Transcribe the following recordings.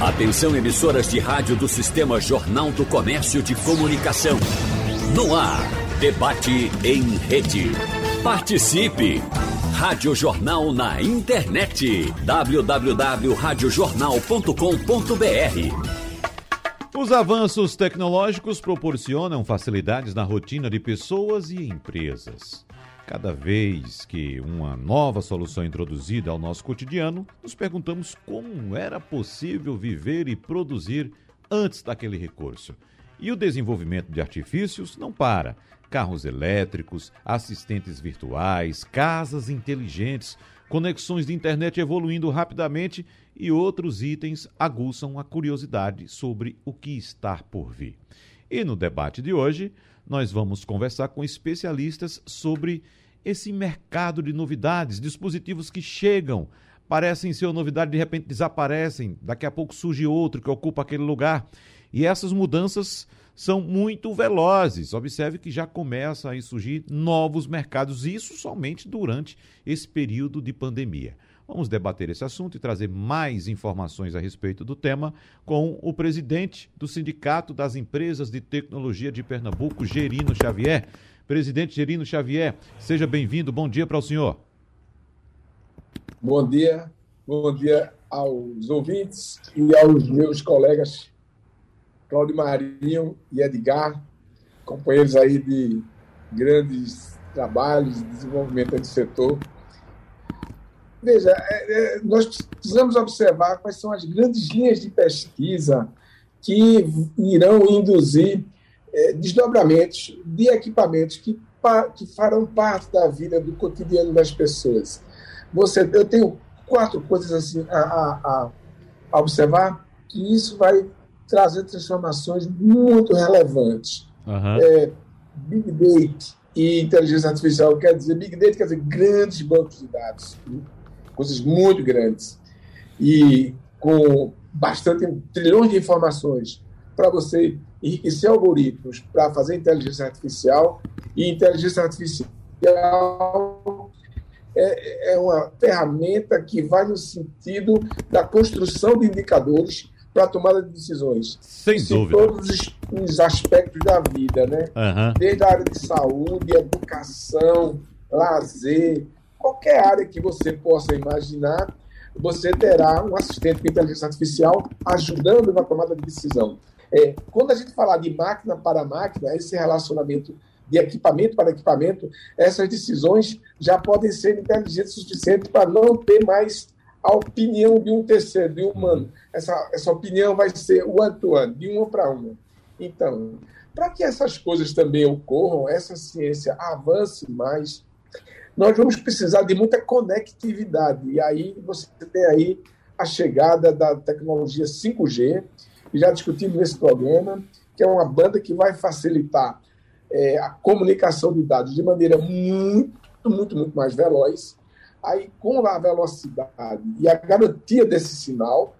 Atenção emissoras de rádio do Sistema Jornal do Comércio de Comunicação. No ar, debate em rede. Participe! Rádio Jornal na internet. www.radiojornal.com.br Os avanços tecnológicos proporcionam facilidades na rotina de pessoas e empresas. Cada vez que uma nova solução é introduzida ao nosso cotidiano, nos perguntamos como era possível viver e produzir antes daquele recurso. E o desenvolvimento de artifícios não para. Carros elétricos, assistentes virtuais, casas inteligentes, conexões de internet evoluindo rapidamente e outros itens aguçam a curiosidade sobre o que está por vir. E no debate de hoje, nós vamos conversar com especialistas sobre esse mercado de novidades, dispositivos que chegam, parecem ser uma novidade, de repente desaparecem, daqui a pouco surge outro que ocupa aquele lugar. E essas mudanças são muito velozes. Observe que já começa a surgir novos mercados, isso somente durante esse período de pandemia. Vamos debater esse assunto e trazer mais informações a respeito do tema com o presidente do Sindicato das Empresas de Tecnologia de Pernambuco, Gerino Xavier. Presidente Gerino Xavier, seja bem-vindo. Bom dia para o senhor. Bom dia, bom dia aos ouvintes e aos meus colegas Cláudio Marinho e Edgar, companheiros aí de grandes trabalhos de desenvolvimento do setor. Veja, é, é, nós precisamos observar quais são as grandes linhas de pesquisa que irão induzir é, desdobramentos de equipamentos que, que farão parte da vida, do cotidiano das pessoas. Você, eu tenho quatro coisas assim a, a, a observar que isso vai trazer transformações muito relevantes. Uhum. É, Big Data e inteligência artificial quer dizer Big Data quer dizer grandes bancos de dados, coisas muito grandes e com bastante trilhões de informações para você enriquecer algoritmos para fazer inteligência artificial e inteligência artificial é, é uma ferramenta que vai no sentido da construção de indicadores para a tomada de decisões. Sem Isso dúvida. Em todos os, os, aspectos da vida, né? Uhum. Desde a área de saúde, educação, lazer, qualquer área que você possa imaginar, você terá um assistente com inteligência artificial ajudando na tomada de decisão. É, quando a gente falar de máquina para máquina, esse relacionamento de equipamento para equipamento, essas decisões já podem ser inteligentes o suficiente para não ter mais a opinião de um terceiro, de um humano. Essa, essa opinião vai ser one-to-one, de uma para uma. Então, para que essas coisas também ocorram, essa ciência avance mais, nós vamos precisar de muita conectividade. E aí você tem aí a chegada da tecnologia 5G, já discutimos nesse programa, que é uma banda que vai facilitar é, a comunicação de dados de maneira muito, muito, muito mais veloz Aí, com a velocidade e a garantia desse sinal,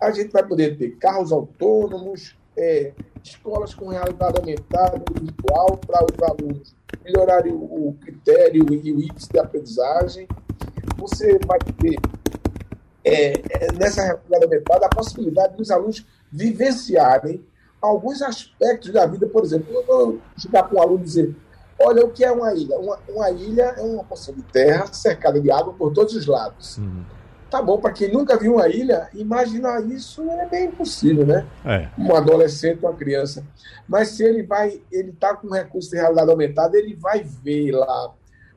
a gente vai poder ter carros autônomos, é, escolas com realidade aumentada virtual para os alunos melhorarem o, o critério e o índice de aprendizagem. Você vai ter, é, é, nessa realidade aumentada, a possibilidade dos alunos vivenciarem alguns aspectos da vida. Por exemplo, eu vou chegar para um aluno e dizer: Olha o que é uma ilha. Uma, uma ilha é uma porção de terra cercada de água por todos os lados. Uhum. Tá bom, para quem nunca viu uma ilha, imaginar isso é bem impossível, né? É. Um adolescente, uma criança. Mas se ele vai, ele tá com recurso de realidade aumentada, ele vai ver lá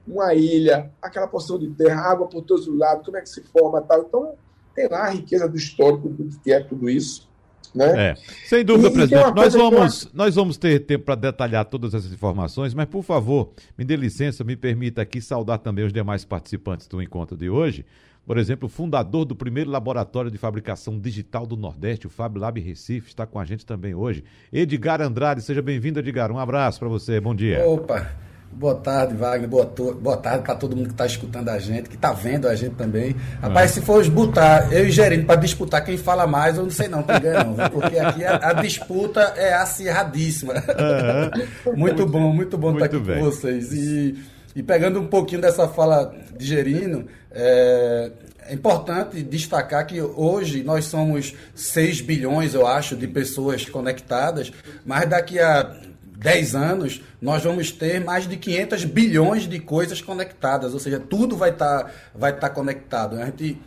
uma ilha, aquela porção de terra, água por todos os lados, como é que se forma tal. Então, tem lá a riqueza do histórico do que é tudo isso. Né? É. Sem dúvida, e, presidente. Nós vamos, nós vamos ter tempo para detalhar todas essas informações, mas, por favor, me dê licença, me permita aqui saudar também os demais participantes do encontro de hoje. Por exemplo, o fundador do primeiro laboratório de fabricação digital do Nordeste, o Fab Lab Recife, está com a gente também hoje. Edgar Andrade, seja bem-vindo, Edgar. Um abraço para você, bom dia. Opa! Boa tarde, Wagner. Boa, boa tarde para todo mundo que está escutando a gente, que está vendo a gente também. Rapaz, é. se for botar eu e Gerino para disputar quem fala mais, eu não sei não quem ganha não, porque aqui a, a, disputa é acirradíssima. É. muito bom, muito bom muito estar aqui bem. com vocês. E, e pegando um pouquinho dessa fala de Gerino, é, é importante destacar que hoje nós somos 6 bilhões, eu acho, de pessoas conectadas, mas daqui a 10 anos nós vamos ter mais de 500 bilhões de coisas conectadas, ou seja, tudo vai estar tá, vai tá conectado. A gente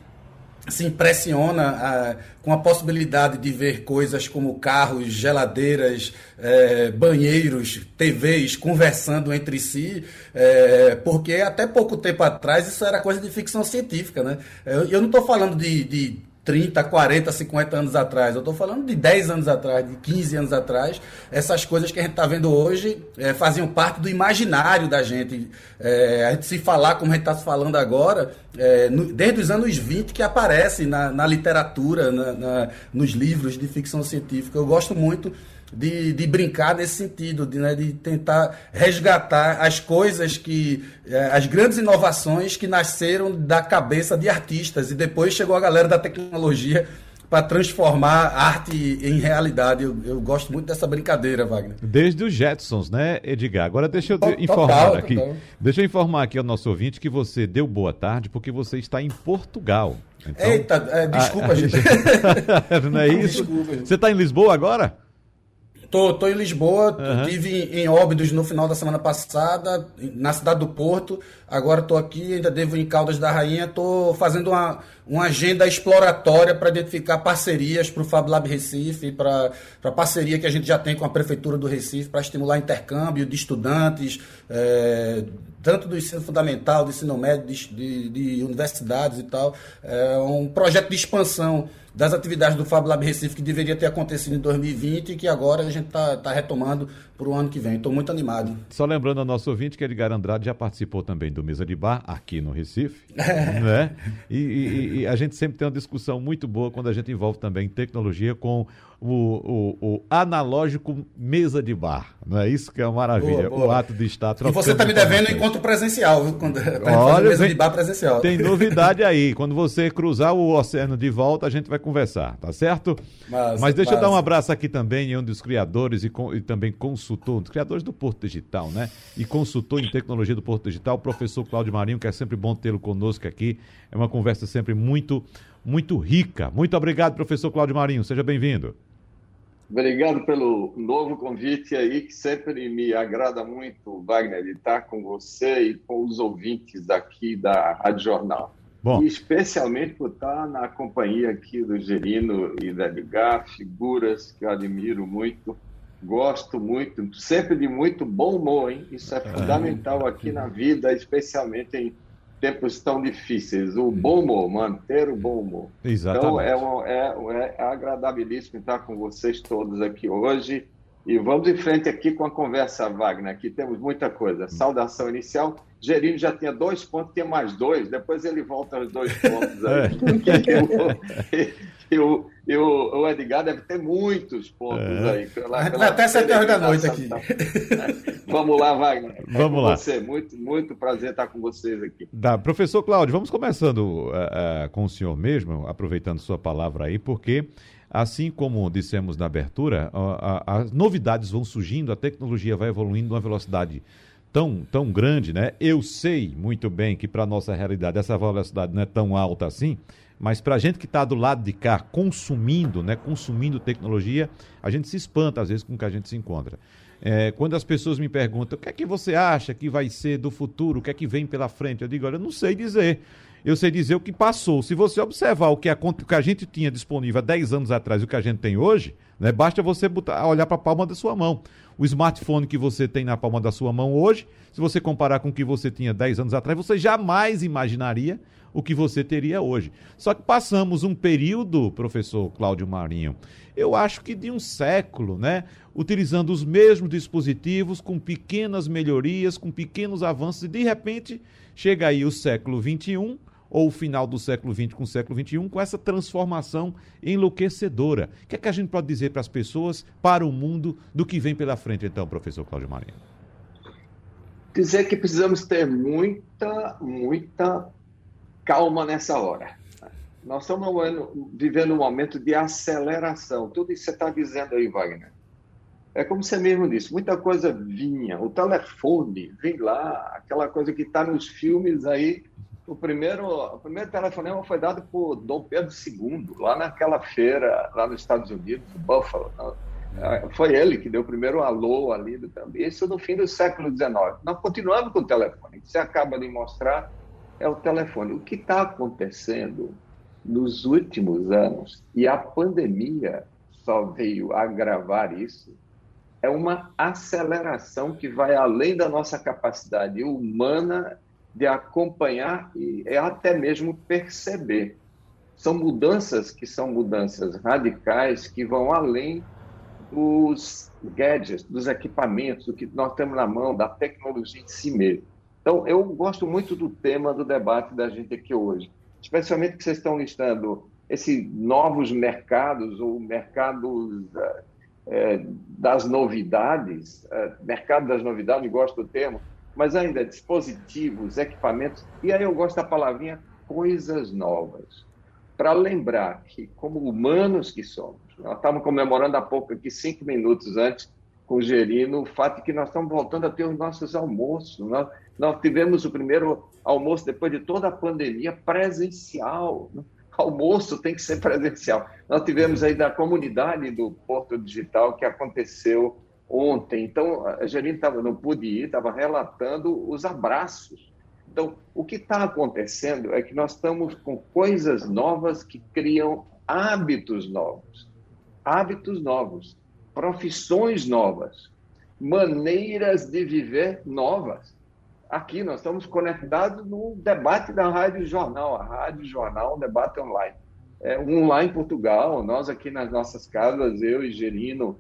se impressiona ah, com a possibilidade de ver coisas como carros, geladeiras, eh, banheiros, TVs conversando entre si, eh, porque até pouco tempo atrás isso era coisa de ficção científica. Né? Eu, eu não estou falando de, de 30, 40, 50 anos atrás. Eu estou falando de 10 anos atrás, de 15 anos atrás. Essas coisas que a gente está vendo hoje é, faziam parte do imaginário da gente. É, a gente se falar como a gente está se falando agora, é, no, desde os anos 20 que aparece na, na literatura, na, na, nos livros de ficção científica. Eu gosto muito de, de brincar nesse sentido, de, né, de tentar resgatar as coisas que. Eh, as grandes inovações que nasceram da cabeça de artistas. E depois chegou a galera da tecnologia para transformar arte em realidade. Eu, eu, gosto muito dessa brincadeira, Wagner. Desde os Jetsons, né, Edgar? Agora deixa eu total, informar aqui. Total. Deixa eu informar aqui ao nosso ouvinte que você deu boa tarde porque você está em Portugal. Então, Eita, é, desculpa, a, a gente. Não é isso? Desculpa, Você está em Lisboa agora? Tô, tô em Lisboa, uhum. tive em Óbidos no final da semana passada, na cidade do Porto. Agora estou aqui, ainda devo em Caldas da Rainha. Estou fazendo uma, uma agenda exploratória para identificar parcerias para o Fab Lab Recife, para a parceria que a gente já tem com a Prefeitura do Recife, para estimular intercâmbio de estudantes, é, tanto do ensino fundamental, do ensino médio, de, de, de universidades e tal. É um projeto de expansão das atividades do Fab Lab Recife que deveria ter acontecido em 2020 e que agora a gente está tá retomando para o ano que vem. Estou muito animado. Só lembrando ao nosso ouvinte que Edgar Andrade já participou também do Mesa de Bar aqui no Recife. né? E, e, e, a gente sempre tem uma discussão muito boa quando a gente envolve também tecnologia com o, o, o analógico mesa de bar. Não é isso que é uma maravilha. Boa, boa. O ato de estar trocando. E você está me devendo encontro presencial, viu? Quando, Olha, mesa de bar presencial. Tem novidade aí. Quando você cruzar o oceano de volta, a gente vai conversar, tá certo? Mas, mas deixa mas... eu dar um abraço aqui também em um dos criadores e, e também consultor, um dos criadores do Porto Digital, né? E consultor em tecnologia do Porto Digital, o professor Cláudio Marinho, que é sempre bom tê-lo conosco aqui. É uma conversa sempre muito, muito rica. Muito obrigado, professor Cláudio Marinho. Seja bem-vindo. Obrigado pelo novo convite aí, que sempre me agrada muito, Wagner, de estar com você e com os ouvintes aqui da Rádio Jornal. Bom. E especialmente por estar na companhia aqui do Gerino e da Edgar, figuras que eu admiro muito, gosto muito, sempre de muito bom humor, hein? Isso é, é. fundamental aqui na vida, especialmente em tempos tão difíceis. O bom humor, manter o bom humor. Exatamente. Então, é, um, é, é agradabilíssimo estar com vocês todos aqui hoje. E vamos em frente aqui com a conversa, Wagner. Aqui temos muita coisa. Saudação inicial. Gerino já tinha dois pontos, tem mais dois. Depois ele volta aos dois pontos aí. É. E o, e o, o Edgar deve ter muitos pontos é. aí. Pela, pela até sete horas da noite aqui. Vamos lá, Wagner. Vamos é lá. Você. Muito, muito prazer estar com vocês aqui. Dá. Professor Cláudio, vamos começando uh, uh, com o senhor mesmo, aproveitando sua palavra aí, porque assim como dissemos na abertura, as novidades vão surgindo, a tecnologia vai evoluindo numa velocidade tão, tão grande, né? Eu sei muito bem que para nossa realidade essa velocidade não é tão alta assim, mas para a gente que está do lado de cá consumindo, né, consumindo tecnologia, a gente se espanta às vezes com o que a gente se encontra. É, quando as pessoas me perguntam o que é que você acha que vai ser do futuro, o que é que vem pela frente, eu digo, olha, eu não sei dizer. Eu sei dizer o que passou. Se você observar o que a, o que a gente tinha disponível há 10 anos atrás e o que a gente tem hoje, né, basta você botar, olhar para a palma da sua mão. O smartphone que você tem na palma da sua mão hoje, se você comparar com o que você tinha 10 anos atrás, você jamais imaginaria o que você teria hoje. Só que passamos um período, professor Cláudio Marinho, eu acho que de um século, né? Utilizando os mesmos dispositivos, com pequenas melhorias, com pequenos avanços, e de repente chega aí o século XXI, ou o final do século XX com o século XXI, com essa transformação enlouquecedora. O que é que a gente pode dizer para as pessoas, para o mundo, do que vem pela frente, então, professor Cláudio Marinho? Dizer que precisamos ter muita, muita calma nessa hora. Nós estamos vivendo um momento de aceleração. Tudo isso que você está dizendo aí, Wagner. É como você mesmo disse, muita coisa vinha. O telefone, vem lá, aquela coisa que está nos filmes aí, o primeiro, o primeiro telefonema foi dado por Dom Pedro II, lá naquela feira, lá nos Estados Unidos, Buffalo. É, foi ele que deu o primeiro alô ali do também. Isso no fim do século XIX. Nós continuamos com o telefone. O que você acaba de mostrar é o telefone. O que está acontecendo nos últimos anos, e a pandemia só veio agravar isso, é uma aceleração que vai além da nossa capacidade humana de acompanhar e até mesmo perceber. São mudanças que são mudanças radicais que vão além dos gadgets, dos equipamentos, do que nós temos na mão, da tecnologia em si mesmo. Então, eu gosto muito do tema do debate da gente aqui hoje, especialmente que vocês estão listando esses novos mercados ou mercados é, das novidades, é, mercado das novidades, gosto do termo, mas ainda dispositivos, equipamentos, e aí eu gosto da palavrinha coisas novas, para lembrar que, como humanos que somos, nós estávamos comemorando há pouco aqui, cinco minutos antes, com o Gerino, o fato de que nós estamos voltando a ter os nossos almoços. Nós, nós tivemos o primeiro almoço depois de toda a pandemia presencial. Né? Almoço tem que ser presencial. Nós tivemos aí da comunidade do Porto Digital que aconteceu ontem. Então, a Gerino tava, não pude ir, estava relatando os abraços. Então, o que está acontecendo é que nós estamos com coisas novas que criam hábitos novos hábitos novos, profissões novas, maneiras de viver novas. Aqui nós estamos conectados no debate da Rádio Jornal, a Rádio Jornal, um debate online. É, um lá em Portugal, nós aqui nas nossas casas, eu e Gerino,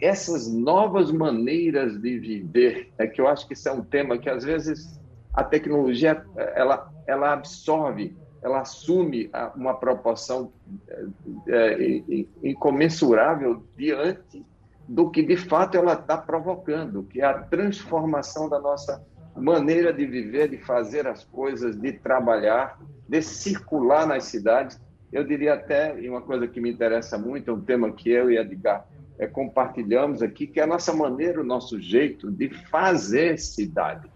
essas novas maneiras de viver, é que eu acho que isso é um tema que às vezes a tecnologia ela, ela absorve ela assume uma proporção é, é, incomensurável diante do que de fato ela está provocando, que é a transformação da nossa maneira de viver, de fazer as coisas, de trabalhar, de circular nas cidades. Eu diria até, e uma coisa que me interessa muito, é um tema que eu e Edgar é, compartilhamos aqui, que é a nossa maneira, o nosso jeito de fazer cidade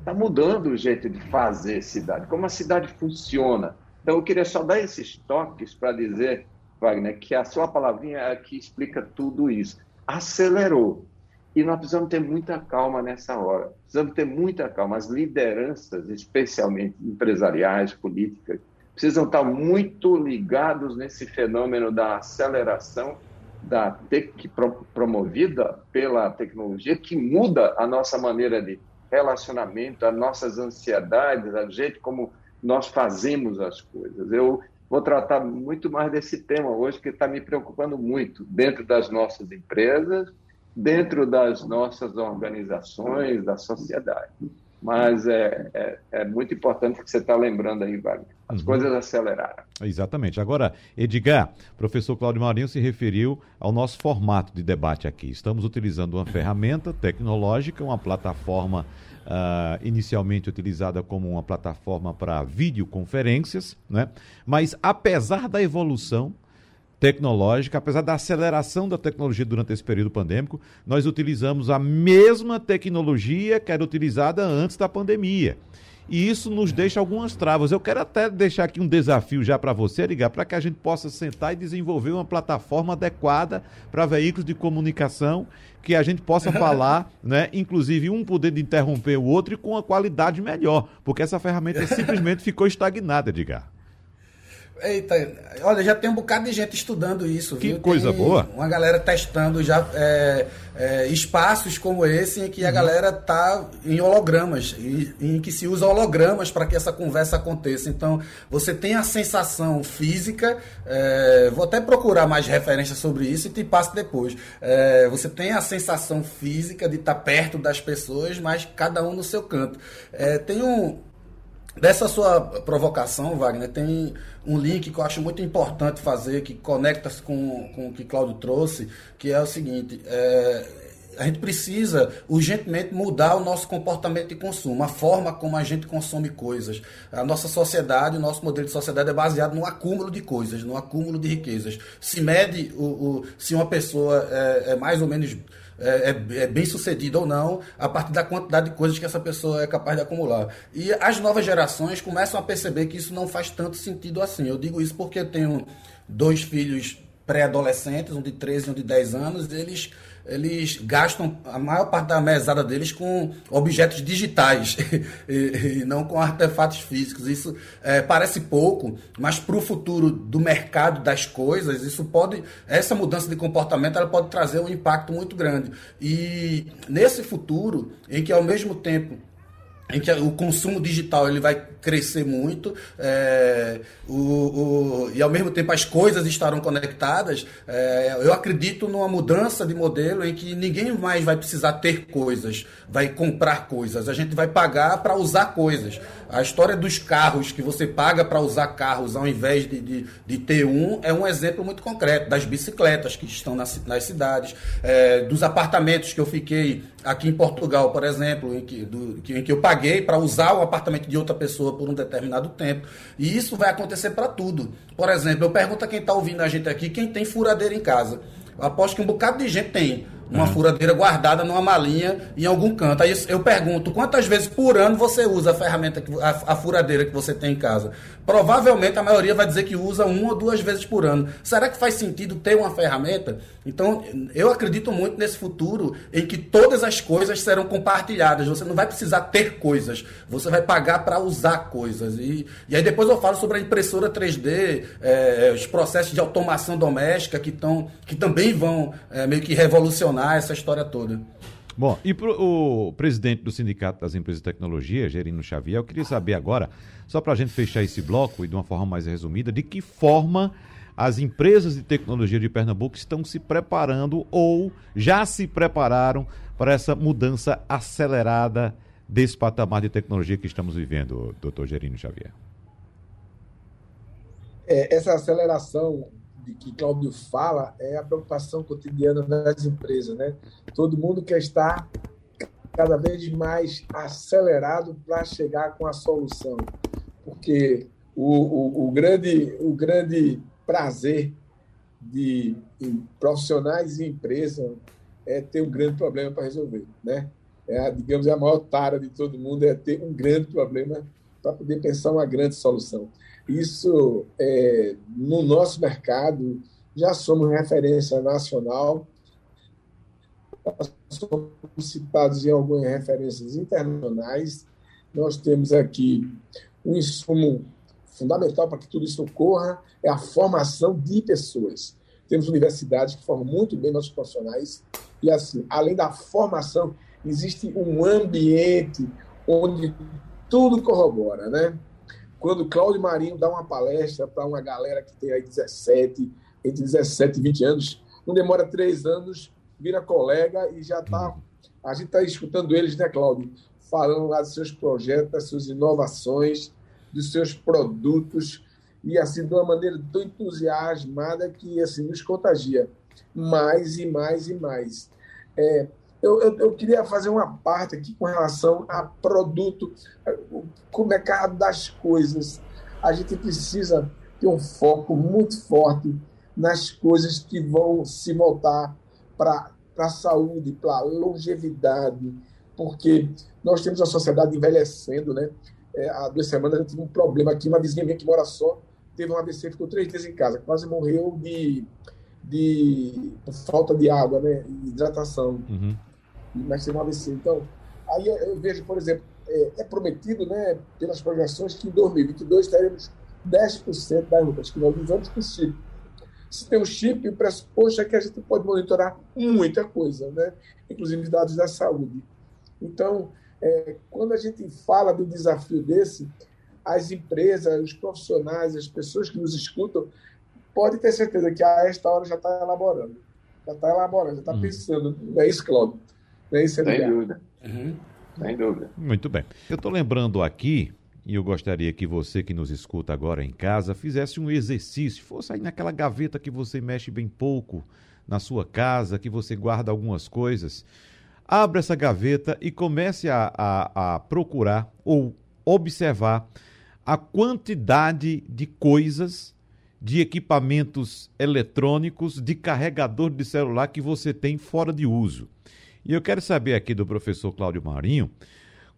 está mudando o jeito de fazer cidade, como a cidade funciona. Então, eu queria só dar esses toques para dizer, Wagner, que a sua palavrinha é que explica tudo isso. Acelerou. E nós precisamos ter muita calma nessa hora. Precisamos ter muita calma. As lideranças, especialmente empresariais, políticas, precisam estar muito ligados nesse fenômeno da aceleração da tec promovida pela tecnologia, que muda a nossa maneira de relacionamento, as nossas ansiedades, a jeito como nós fazemos as coisas. Eu vou tratar muito mais desse tema hoje, que está me preocupando muito dentro das nossas empresas, dentro das nossas organizações, da sociedade. Mas é, é, é muito importante que você está lembrando aí, Wagner. As uhum. coisas aceleraram. Exatamente. Agora, Edgar, professor Cláudio Marinho se referiu ao nosso formato de debate aqui. Estamos utilizando uma ferramenta tecnológica, uma plataforma uh, inicialmente utilizada como uma plataforma para videoconferências, né? mas apesar da evolução tecnológica, apesar da aceleração da tecnologia durante esse período pandêmico, nós utilizamos a mesma tecnologia que era utilizada antes da pandemia e isso nos deixa algumas travas. Eu quero até deixar aqui um desafio já para você, ligar, para que a gente possa sentar e desenvolver uma plataforma adequada para veículos de comunicação, que a gente possa falar, né, inclusive um poder de interromper o outro e com uma qualidade melhor, porque essa ferramenta simplesmente ficou estagnada, Edgar. Eita, olha, já tem um bocado de gente estudando isso. Que viu? coisa tem boa. Uma galera testando já é, é, espaços como esse em que a uhum. galera tá em hologramas, em, em que se usa hologramas para que essa conversa aconteça. Então, você tem a sensação física, é, vou até procurar mais referências sobre isso e te passo depois. É, você tem a sensação física de estar tá perto das pessoas, mas cada um no seu canto. É, tem um Dessa sua provocação, Wagner, tem um link que eu acho muito importante fazer, que conecta-se com, com o que Cláudio trouxe, que é o seguinte: é, a gente precisa urgentemente mudar o nosso comportamento de consumo, a forma como a gente consome coisas. A nossa sociedade, o nosso modelo de sociedade é baseado no acúmulo de coisas, no acúmulo de riquezas. Se mede o, o se uma pessoa é, é mais ou menos é, é, é, bem sucedido ou não, a partir da quantidade de coisas que essa pessoa é capaz de acumular. E as novas gerações começam a perceber que isso não faz tanto sentido assim. Eu digo isso porque eu tenho dois filhos pré-adolescentes, um de 13 e um de 10 anos, eles eles gastam a maior parte da mesada deles com objetos digitais e, e, não com artefatos físicos. Isso é, parece pouco, mas para o futuro do mercado das coisas, isso pode, essa mudança de comportamento, ela pode trazer um impacto muito grande. E nesse futuro, em que ao mesmo tempo em que o consumo digital ele vai crescer muito é, o, o, e ao mesmo tempo as coisas estarão conectadas. É, eu acredito numa mudança de modelo em que ninguém mais vai precisar ter coisas vai comprar coisas. A gente vai pagar para usar coisas. A história dos carros que você paga para usar carros ao invés de, de, de, ter um é um exemplo muito concreto das bicicletas que estão nas, nas cidades é, dos apartamentos que eu fiquei aqui em Portugal por exemplo em que, do, em que eu paguei para usar o apartamento de outra pessoa pessoa por um determinado tempo. E isso vai acontecer para tudo. Por exemplo, eu pergunto a quem está ouvindo a gente aqui, quem tem furadeira em casa. Eu aposto que um bocado de gente tem uma uhum. furadeira guardada numa malinha em algum canto. Aí eu pergunto, quantas vezes por ano você usa a ferramenta, a, a, furadeira que você tem em casa? Provavelmente a maioria vai dizer que usa uma ou duas vezes por ano. Será que faz sentido ter uma ferramenta? Então, eu acredito muito nesse futuro em que todas as coisas serão compartilhadas. Você não vai precisar ter coisas, você vai pagar para usar coisas. E, e aí depois eu falo sobre a impressora 3D, é, os processos de automação doméstica que, tão, que também vão é, meio que revolucionar essa história toda. Bom, e pro, o presidente do Sindicato das Empresas de Tecnologia, Gerino Xavier, eu queria saber agora, só para a gente fechar esse bloco e de uma forma mais resumida, de que forma as empresas de tecnologia de Pernambuco estão se preparando ou já se prepararam para essa mudança acelerada desse patamar de tecnologia que estamos vivendo, doutor Gerino Xavier? É, essa aceleração de que Cláudio fala é a preocupação cotidiana das empresas, né? Todo mundo quer estar cada vez mais acelerado para chegar com a solução, porque o, o, o grande o grande prazer de, profissionais e empresas é ter um grande problema para resolver, né? É, digamos, é a maior tara de todo mundo é ter um grande problema para poder pensar uma grande solução. Isso, é, no nosso mercado, já somos referência nacional, somos citados em algumas referências internacionais. Nós temos aqui um insumo fundamental para que tudo isso ocorra, é a formação de pessoas. Temos universidades que formam muito bem nossos profissionais, e assim, além da formação, existe um ambiente onde tudo corrobora, né? Quando Cláudio Marinho dá uma palestra para uma galera que tem aí 17, entre 17 e 20 anos, não demora três anos, vira colega e já está. A gente está escutando eles, né, Cláudio? Falando lá dos seus projetos, das suas inovações, dos seus produtos, e assim, de uma maneira tão entusiasmada que assim, nos contagia mais e mais e mais. É, eu, eu, eu, queria fazer uma parte aqui com relação a produto, o mercado das coisas. A gente precisa ter um foco muito forte nas coisas que vão se voltar para a saúde, para a longevidade, porque nós temos a sociedade envelhecendo, né? É, há duas semanas eu tive um problema aqui, uma vizinha minha que mora só, teve um AVC, ficou três dias em casa, quase morreu de, de falta de água, né? Hidratação. Uhum mas teve um AVC. Então, aí eu vejo, por exemplo, é, é prometido, né, pelas projeções, que em 2022 teremos 10% das lutas que nós usamos com chip. Se tem um chip, o pressuposto é que a gente pode monitorar muita coisa, né? inclusive dados da saúde. Então, é, quando a gente fala do desafio desse, as empresas, os profissionais, as pessoas que nos escutam, podem ter certeza que a esta hora já está elaborando. Já está elaborando, já está hum. pensando. Não é isso, Cláudio? É Sem dúvida. Uhum. Sem dúvida. Muito bem. Eu estou lembrando aqui, e eu gostaria que você que nos escuta agora em casa fizesse um exercício, fosse aí naquela gaveta que você mexe bem pouco na sua casa, que você guarda algumas coisas. Abra essa gaveta e comece a, a, a procurar ou observar a quantidade de coisas de equipamentos eletrônicos, de carregador de celular que você tem fora de uso. E eu quero saber aqui do professor Cláudio Marinho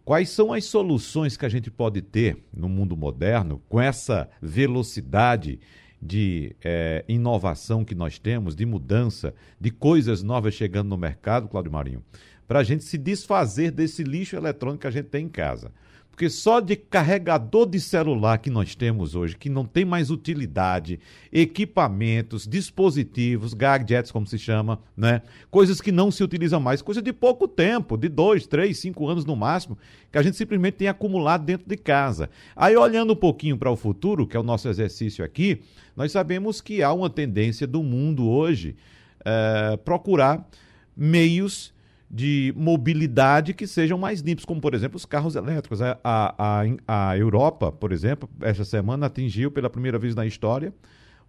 quais são as soluções que a gente pode ter no mundo moderno com essa velocidade de é, inovação que nós temos, de mudança, de coisas novas chegando no mercado, Cláudio Marinho, para a gente se desfazer desse lixo eletrônico que a gente tem em casa. Porque só de carregador de celular que nós temos hoje, que não tem mais utilidade, equipamentos, dispositivos, gadgets, como se chama, né? Coisas que não se utilizam mais, coisa de pouco tempo, de dois, três, cinco anos no máximo, que a gente simplesmente tem acumulado dentro de casa. Aí, olhando um pouquinho para o futuro, que é o nosso exercício aqui, nós sabemos que há uma tendência do mundo hoje é, procurar meios de mobilidade que sejam mais limpos, como por exemplo os carros elétricos. A, a, a, Europa, por exemplo, esta semana atingiu pela primeira vez na história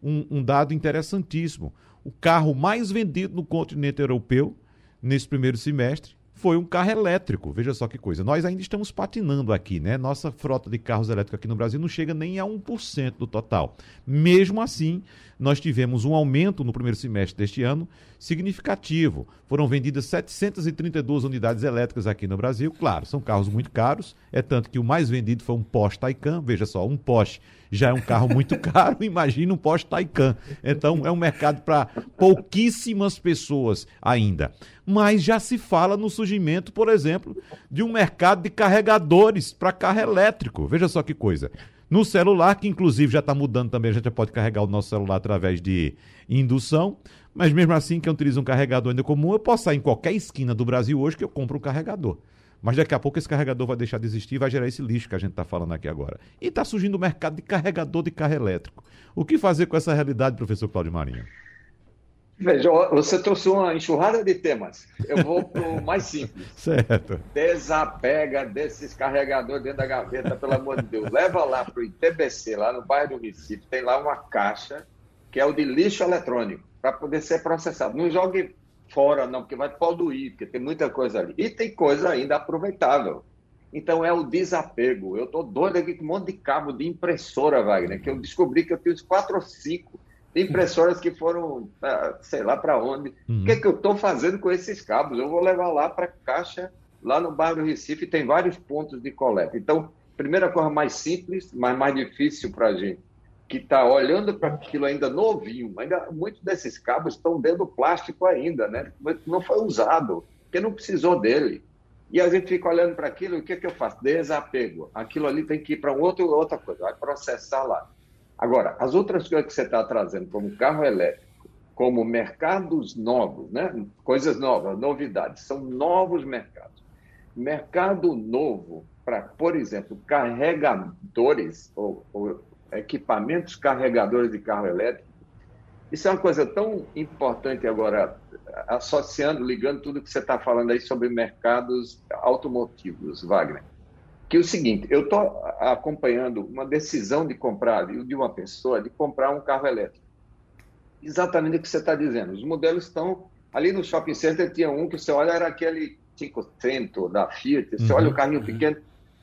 um, um dado interessantíssimo. O carro mais vendido no continente europeu nesse primeiro semestre foi um carro elétrico. Veja só que coisa. Nós ainda estamos patinando aqui, né? Nossa frota de carros elétricos aqui no Brasil não chega nem a 1% do total. Mesmo assim, nós tivemos um aumento no primeiro semestre deste ano significativo. Foram vendidas 732 unidades elétricas aqui no Brasil. Claro, são carros muito caros, é tanto que o mais vendido foi um Porsche Taycan. Veja só, um Porsche já é um carro muito caro, imagina um Porsche Taycan. Então, é um mercado para pouquíssimas pessoas ainda. Mas já se fala no surgimento, por exemplo, de um mercado de carregadores para carro elétrico. Veja só que coisa. No celular, que inclusive já está mudando também, a gente já pode carregar o nosso celular através de indução, mas mesmo assim, quem utiliza um carregador ainda comum, eu posso sair em qualquer esquina do Brasil hoje que eu compro um carregador. Mas daqui a pouco esse carregador vai deixar de existir e vai gerar esse lixo que a gente está falando aqui agora. E está surgindo o mercado de carregador de carro elétrico. O que fazer com essa realidade, professor Cláudio Marinho? Veja, você trouxe uma enxurrada de temas. Eu vou para o mais simples. Certo. Desapega desses carregadores dentro da gaveta, pelo amor de Deus. Leva lá para o ITBC, lá no bairro do Recife. Tem lá uma caixa que é o de lixo eletrônico, para poder ser processado. Não jogue fora, não, porque vai poluir, porque tem muita coisa ali. E tem coisa ainda aproveitável. Então é o desapego. Eu estou doido aqui com um monte de cabo de impressora, Wagner, que eu descobri que eu tenho uns quatro ou cinco impressoras que foram, sei lá para onde. Uhum. O que, é que eu estou fazendo com esses cabos? Eu vou levar lá para caixa, lá no bairro do Recife, tem vários pontos de coleta. Então, primeira coisa mais simples, mas mais difícil para a gente que está olhando para aquilo ainda novinho, ainda muitos desses cabos estão dentro do plástico ainda, né? Não foi usado, porque não precisou dele. E a gente fica olhando para aquilo, o que, que eu faço? Desapego. Aquilo ali tem que ir para um outro, outra coisa, vai processar lá. Agora, as outras coisas que você está trazendo, como carro elétrico, como mercados novos, né? coisas novas, novidades, são novos mercados. Mercado novo para, por exemplo, carregadores ou, ou equipamentos carregadores de carro elétrico. Isso é uma coisa tão importante agora, associando, ligando tudo que você está falando aí sobre mercados automotivos, Wagner. Que é o seguinte, eu estou acompanhando uma decisão de comprar, de uma pessoa, de comprar um carro elétrico. Exatamente o que você está dizendo. Os modelos estão ali no shopping center, tinha um que você olha, era aquele 500 da Fiat, você uhum, olha o carrinho uhum. pequeno,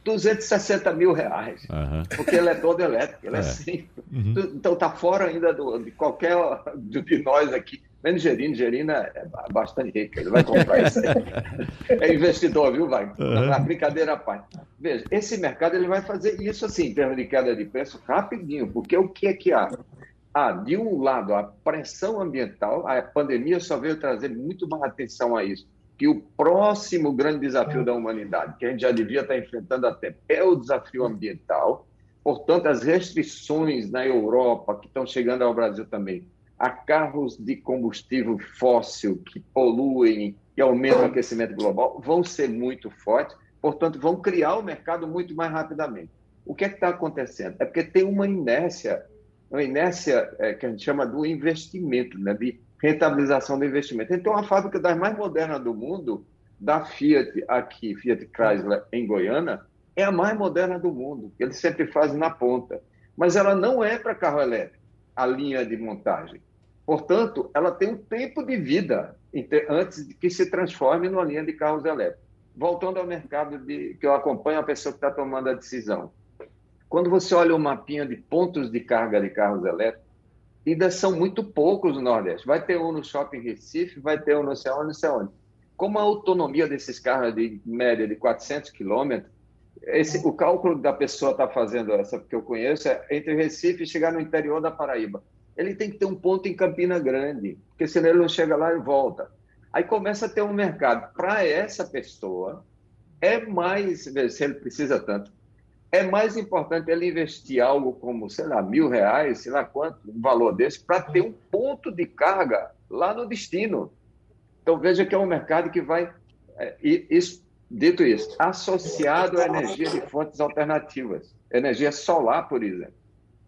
260 mil reais, uhum. porque ele é todo elétrico, ele é, é simples. Uhum. Então está fora ainda do, de qualquer de nós aqui, menos Gerino, Gerina é bastante rico, ele vai comprar isso aí. É investidor, viu, vai? Uhum. A brincadeira parte. Veja, esse mercado ele vai fazer isso assim, em termos de queda de preço, rapidinho, porque o que é que há? Há, de um lado, a pressão ambiental, a pandemia só veio trazer muito mais atenção a isso que o próximo grande desafio da humanidade, que a gente já devia estar enfrentando até, é o desafio ambiental. Portanto, as restrições na Europa, que estão chegando ao Brasil também, a carros de combustível fóssil que poluem e aumentam o aquecimento global, vão ser muito fortes. Portanto, vão criar o mercado muito mais rapidamente. O que é que está acontecendo? É porque tem uma inércia, uma inércia é, que a gente chama do investimento, né? de rentabilização do investimento. Então, a fábrica das mais modernas do mundo, da Fiat aqui, Fiat Chrysler em Goiânia, é a mais moderna do mundo, eles sempre fazem na ponta. Mas ela não é para carro elétrico, a linha de montagem. Portanto, ela tem um tempo de vida antes de que se transforme numa linha de carros elétricos. Voltando ao mercado de, que eu acompanho, a pessoa que está tomando a decisão. Quando você olha o mapinha de pontos de carga de carros elétricos, ainda são muito poucos no Nordeste. Vai ter um no Shopping Recife, vai ter um no céu, no céu. Como a autonomia desses carros de média de 400 quilômetros, esse, o cálculo da pessoa está fazendo, essa que eu conheço, é entre Recife e chegar no interior da Paraíba. Ele tem que ter um ponto em Campina Grande, porque senão ele não chega lá e volta. Aí começa a ter um mercado. Para essa pessoa, é mais, se ele precisa tanto, é mais importante ele investir algo como, sei lá, mil reais, sei lá quanto, um valor desse, para ter um ponto de carga lá no destino. Então veja que é um mercado que vai. É, isso, dito isso, associado à energia de fontes alternativas, energia solar, por exemplo,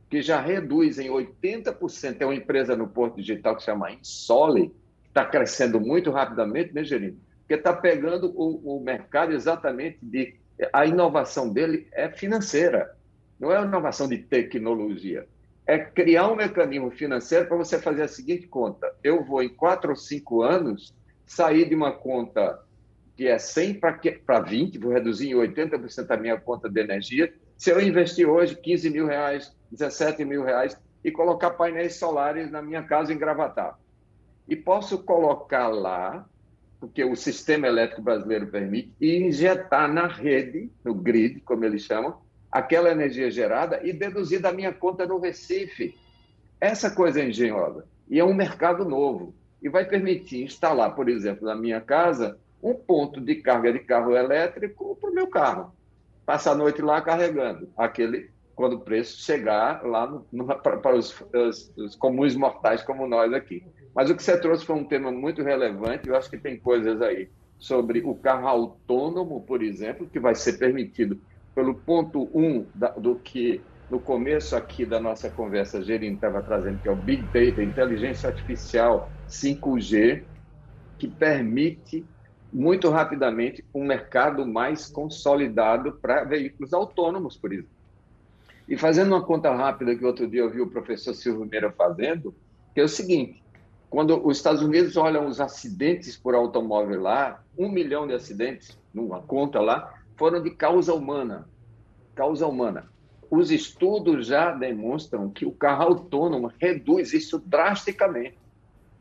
que já reduz em 80%. É uma empresa no Porto Digital que se chama Insole, que está crescendo muito rapidamente, né, Gerino? Porque está pegando o, o mercado exatamente de a inovação dele é financeira, não é inovação de tecnologia. É criar um mecanismo financeiro para você fazer a seguinte conta: eu vou, em quatro ou cinco anos, sair de uma conta que é 100 para 20, vou reduzir em 80% a minha conta de energia. Se eu investir hoje 15 mil reais, 17 mil reais e colocar painéis solares na minha casa em Gravatar. E posso colocar lá porque o sistema elétrico brasileiro permite, e injetar na rede, no grid, como eles chamam, aquela energia gerada e deduzir da minha conta no Recife. Essa coisa é engenhosa. E é um mercado novo. E vai permitir instalar, por exemplo, na minha casa, um ponto de carga de carro elétrico para o meu carro. Passar a noite lá carregando. Aquele, quando o preço chegar lá no, para os, os, os comuns mortais como nós aqui. Mas o que você trouxe foi um tema muito relevante. Eu acho que tem coisas aí sobre o carro autônomo, por exemplo, que vai ser permitido pelo ponto 1 um do que no começo aqui da nossa conversa Gerino estava trazendo, que é o Big Data, inteligência artificial 5G, que permite muito rapidamente um mercado mais consolidado para veículos autônomos, por exemplo. E fazendo uma conta rápida que outro dia eu vi o professor Silvio Meira fazendo, que é o seguinte, quando os Estados Unidos olham os acidentes por automóvel lá, um milhão de acidentes, numa conta lá, foram de causa humana. Causa humana. Os estudos já demonstram que o carro autônomo reduz isso drasticamente.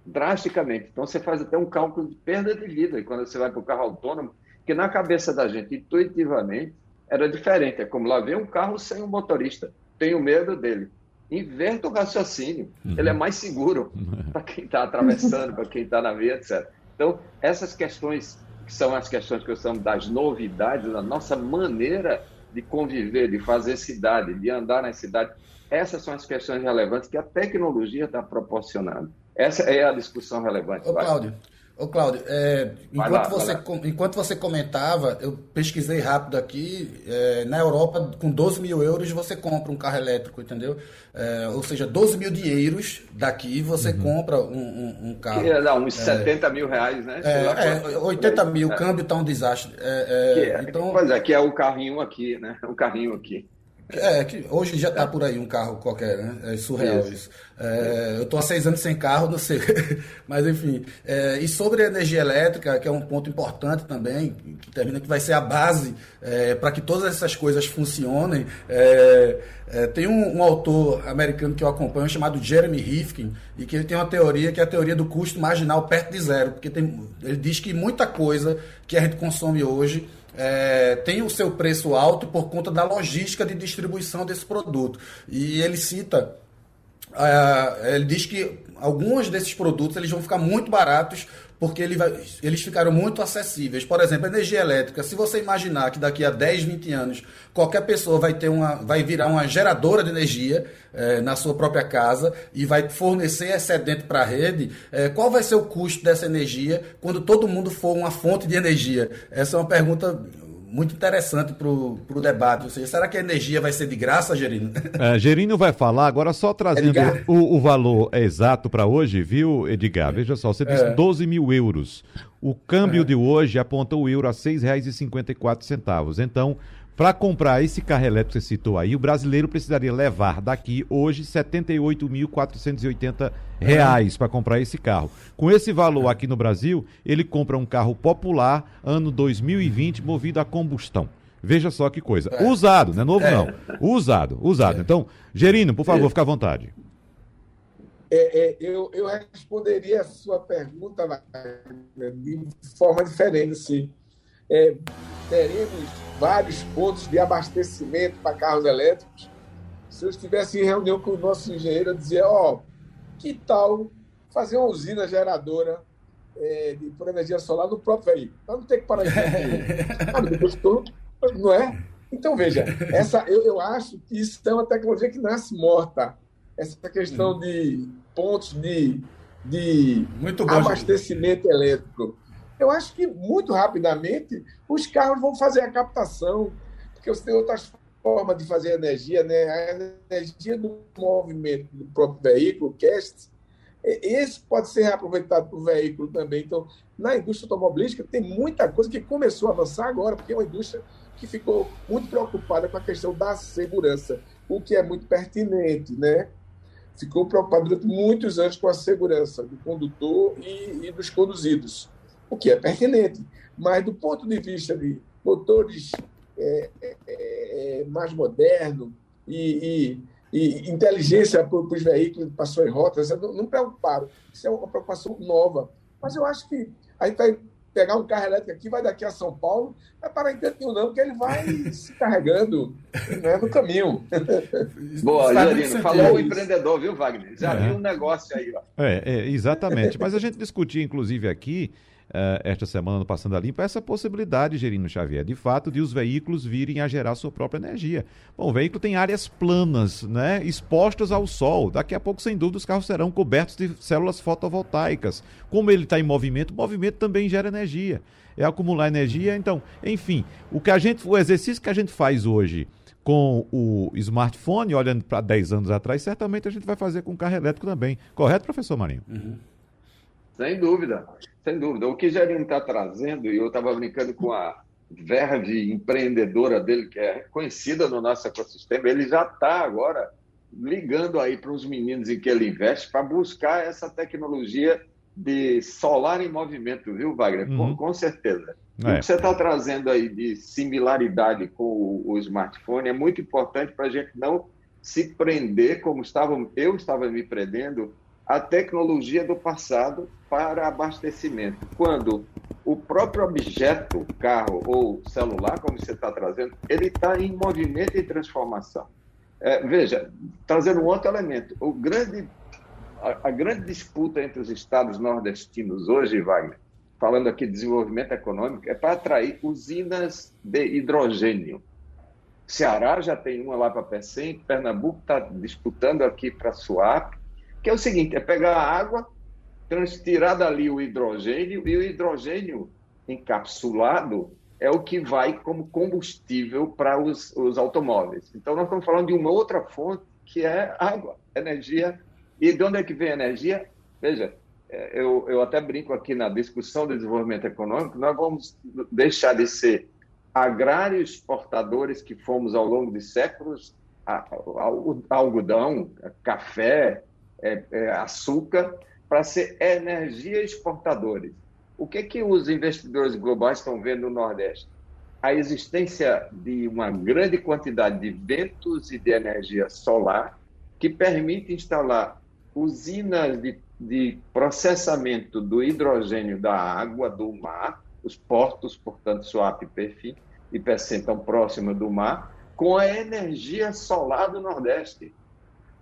Drasticamente. Então, você faz até um cálculo de perda de vida quando você vai para o carro autônomo, que na cabeça da gente, intuitivamente, era diferente. É como lá ver um carro sem um motorista. Tenho medo dele inverta o raciocínio. Uhum. Ele é mais seguro para quem está atravessando, para quem está na via, etc. Então, essas questões, que são as questões que eu chamo das novidades, da nossa maneira de conviver, de fazer cidade, de andar na cidade, essas são as questões relevantes que a tecnologia está proporcionando. Essa é a discussão relevante. Ô, Cláudio, Ô, Cláudio, é, enquanto, lá, você, enquanto você comentava, eu pesquisei rápido aqui, é, na Europa, com 12 mil euros, você compra um carro elétrico, entendeu? É, ou seja, 12 mil dinheiros daqui, você uhum. compra um, um, um carro. Que, não, uns 70 mil reais, né? É, 80 mil, o câmbio está um desastre. então... Pois é, que é o carrinho aqui, né? O carrinho aqui. É, que hoje já está por aí um carro qualquer, né? É surreal isso. isso. É, eu estou há seis anos sem carro, não sei. Mas, enfim. É, e sobre a energia elétrica, que é um ponto importante também, que termina que vai ser a base é, para que todas essas coisas funcionem. É, é, tem um, um, autor americano que eu acompanho chamado Jeremy Rifkin, e que ele tem uma teoria que é a teoria do custo marginal perto de zero. Porque tem, ele diz que muita coisa que a gente consome hoje é, tem o seu preço alto por conta da logística de distribuição desse produto. E ele cita, é, ele diz que alguns desses produtos eles vão ficar muito baratos porque ele vai, eles ficaram muito acessíveis. Por exemplo, energia elétrica. Se você imaginar que daqui a 10, 20 anos qualquer pessoa vai ter uma, vai virar uma geradora de energia é, na sua própria casa e vai fornecer excedente para a rede, é, qual vai ser o custo dessa energia quando todo mundo for uma fonte de energia? Essa é uma pergunta muito interessante para o debate. Ou seja, será que a energia vai ser de graça, Gerino? É, Gerino vai falar, agora só trazendo o, o, valor exato para hoje, viu, Edgar? Veja só, você disse é. 12 mil euros. O câmbio é. de hoje aponta o euro a R$ 6,54. Então, para comprar esse carro elétrico que você citou aí, o brasileiro precisaria levar daqui hoje 78.480 reais para comprar esse carro. Com esse valor aqui no Brasil, ele compra um carro popular ano 2020 movido a combustão. Veja só que coisa. É. Usado, não é novo é. não. Usado, usado. É. Então, Gerino, por favor, fica à vontade. é, é, eu, eu responderia a sua pergunta de forma diferente. É, teremos vários pontos de abastecimento para carros elétricos. Se eu estivesse em reunião com o nosso engenheiro, eu dizia: Ó, oh, que tal fazer uma usina geradora é, de, por energia solar no próprio veículo? Para não ter que parar de ah, Não é? Então, veja, essa, eu, eu acho que isso é uma tecnologia que nasce morta. Essa questão de pontos de, de bom, abastecimento gente. elétrico. Eu acho que muito rapidamente os carros vão fazer a captação, porque você tem outras formas de fazer energia, né? A energia do movimento do próprio veículo, cast, esse pode ser reaproveitado para o veículo também. Então, na indústria automobilística, tem muita coisa que começou a avançar agora, porque é uma indústria que ficou muito preocupada com a questão da segurança, o que é muito pertinente, né? ficou preocupado durante muitos anos com a segurança do condutor e, e dos conduzidos, o que é pertinente. Mas, do ponto de vista de motores é, é, é mais modernos e, e, e, inteligência para os veículos, passou em rotas, não, não preocuparam. Isso é uma preocupação nova. Mas eu acho que a gente vai pegar um carro elétrico aqui, vai daqui a São Paulo, vai parar em Cantinho não, porque ele vai se carregando né, no caminho. Boa, Jarino, falou o empreendedor, viu, Wagner? Já é. viu um negócio aí, ó. É, é, exatamente. Mas a gente discutia, inclusive, aqui, esta semana no Passando a Limpa, essa possibilidade, Gerino Xavier, de fato, de os veículos virem a gerar sua própria energia. Bom, o veículo tem áreas planas, né, expostas ao sol. Daqui a pouco, sem dúvida, os carros serão cobertos de células fotovoltaicas. Como ele está em movimento, o movimento também gera energia. É acumular energia, então, enfim, o que a gente, o exercício que a gente faz hoje com o smartphone, olhando para 10 anos atrás, certamente a gente vai fazer com o carro elétrico também. Correto, professor Marinho? Uhum. Sem dúvida, sem dúvida. O que Gerino está trazendo, e eu estava brincando com a verve empreendedora dele, que é conhecida no nosso ecossistema, ele já está agora ligando aí para os meninos em que ele investe para buscar essa tecnologia de solar em movimento, viu, Wagner? Uhum. Com, com, certeza. É. O que você está trazendo aí de similaridade com o, o smartphone é muito importante para a gente não se prender como estava, eu estava me prendendo a tecnologia do passado para abastecimento. Quando o próprio objeto, carro ou celular, como você está trazendo, ele está em movimento e transformação. É, veja, trazendo um outro elemento, o grande, a, a, grande disputa entre os estados nordestinos hoje, Wagner, falando aqui de desenvolvimento econômico, é para atrair usinas de hidrogênio. Ceará já tem uma lá para Pecém, Pernambuco está disputando aqui para Suape, que é o seguinte: é pegar a água, tirar dali o hidrogênio, e o hidrogênio encapsulado é o que vai como combustível para os, os automóveis. Então, nós estamos falando de uma outra fonte que é água, energia. E de onde é que vem a energia? Veja, é, eu, eu até brinco aqui na discussão do desenvolvimento econômico, nós vamos deixar de ser agrários exportadores que fomos ao longo de séculos, algodão, café, é, é, açúcar para ser energia exportadores. O que, que os investidores globais estão vendo no Nordeste? A existência de uma grande quantidade de ventos e de energia solar que permite instalar usinas de, de processamento do hidrogênio da água do mar, os portos, portanto, Suape Perfim, e Pecém estão próximos do mar, com a energia solar do Nordeste.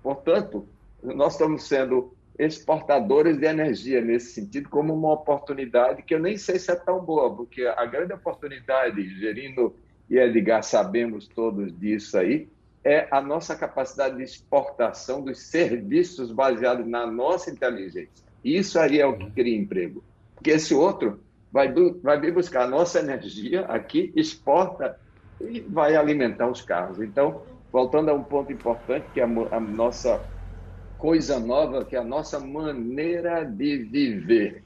Portanto, nós estamos sendo exportadores de energia nesse sentido, como uma oportunidade que eu nem sei se é tão boa, porque a grande oportunidade, Gerino e Edgar sabemos todos disso aí, é a nossa capacidade de exportação dos serviços baseados na nossa inteligência. Isso aí é o que cria emprego. Porque esse outro vai, vai vir buscar a nossa energia aqui, exporta e vai alimentar os carros. Então, voltando a um ponto importante, que é a, a nossa coisa nova que é a nossa maneira de viver,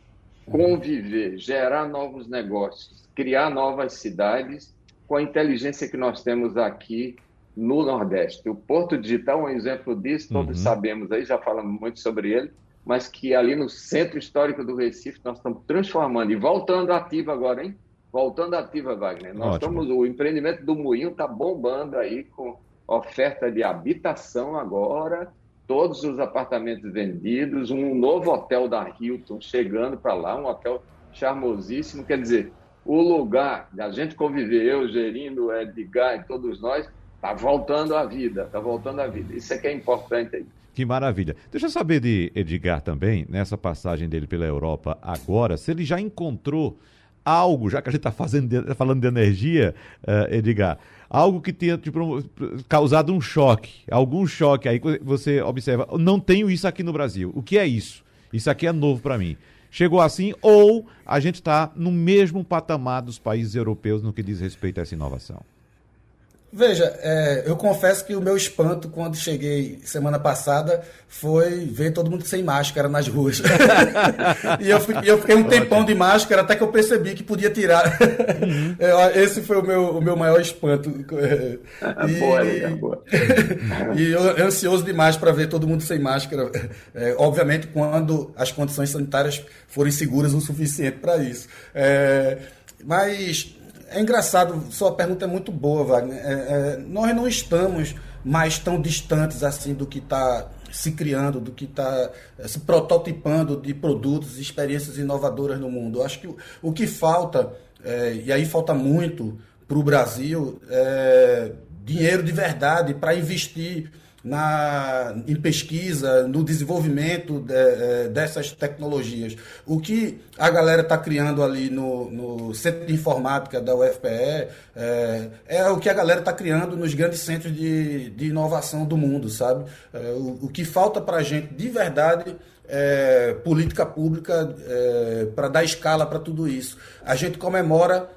conviver, gerar novos negócios, criar novas cidades com a inteligência que nós temos aqui no Nordeste. O Porto Digital é um exemplo disso, todos uhum. sabemos aí, já falamos muito sobre ele, mas que ali no centro histórico do Recife nós estamos transformando e voltando ativo agora, hein? Voltando ativa, Wagner. Nós Ótimo. estamos, o empreendimento do Moinho está bombando aí com oferta de habitação agora todos os apartamentos vendidos, um novo hotel da Hilton chegando para lá, um hotel charmosíssimo. Quer dizer, o lugar da gente conviver, eu, Gerino, Edgar e todos nós, está voltando à vida, está voltando à vida. Isso é que é importante aí. Que maravilha. Deixa eu saber de Edgar também, nessa passagem dele pela Europa agora, se ele já encontrou algo, já que a gente está falando de energia, uh, Edgar, algo que tenha tipo, causado um choque, algum choque aí você observa, não tenho isso aqui no Brasil. O que é isso? Isso aqui é novo para mim. Chegou assim ou a gente está no mesmo patamar dos países europeus no que diz respeito a essa inovação? Veja, é, eu confesso que o meu espanto quando cheguei semana passada foi ver todo mundo sem máscara nas ruas. e eu, eu, fiquei um tempão de máscara até que eu percebi que podia tirar. Uhum. Esse foi o meu, o meu maior espanto. E, boa, boa. e eu ansioso demais para ver todo mundo sem máscara. É, obviamente, quando as condições sanitárias forem seguras o suficiente para isso. É, mas é engraçado, sua pergunta é muito boa, Wagner. É, é, nós não estamos mais tão distantes assim do que está se criando, do que está é, se prototipando de produtos e experiências inovadoras no mundo. Eu acho que o, o que falta, é, e aí falta muito para o Brasil, é dinheiro de verdade para investir na, em pesquisa, no desenvolvimento de, é, dessas tecnologias. O que a galera está criando ali no, no, Centro de Informática da UFPE é, é o que a galera está criando nos grandes centros de, de inovação do mundo, sabe? É, o, o, que falta para a gente, de verdade, é política pública é, para dar escala para tudo isso. A gente comemora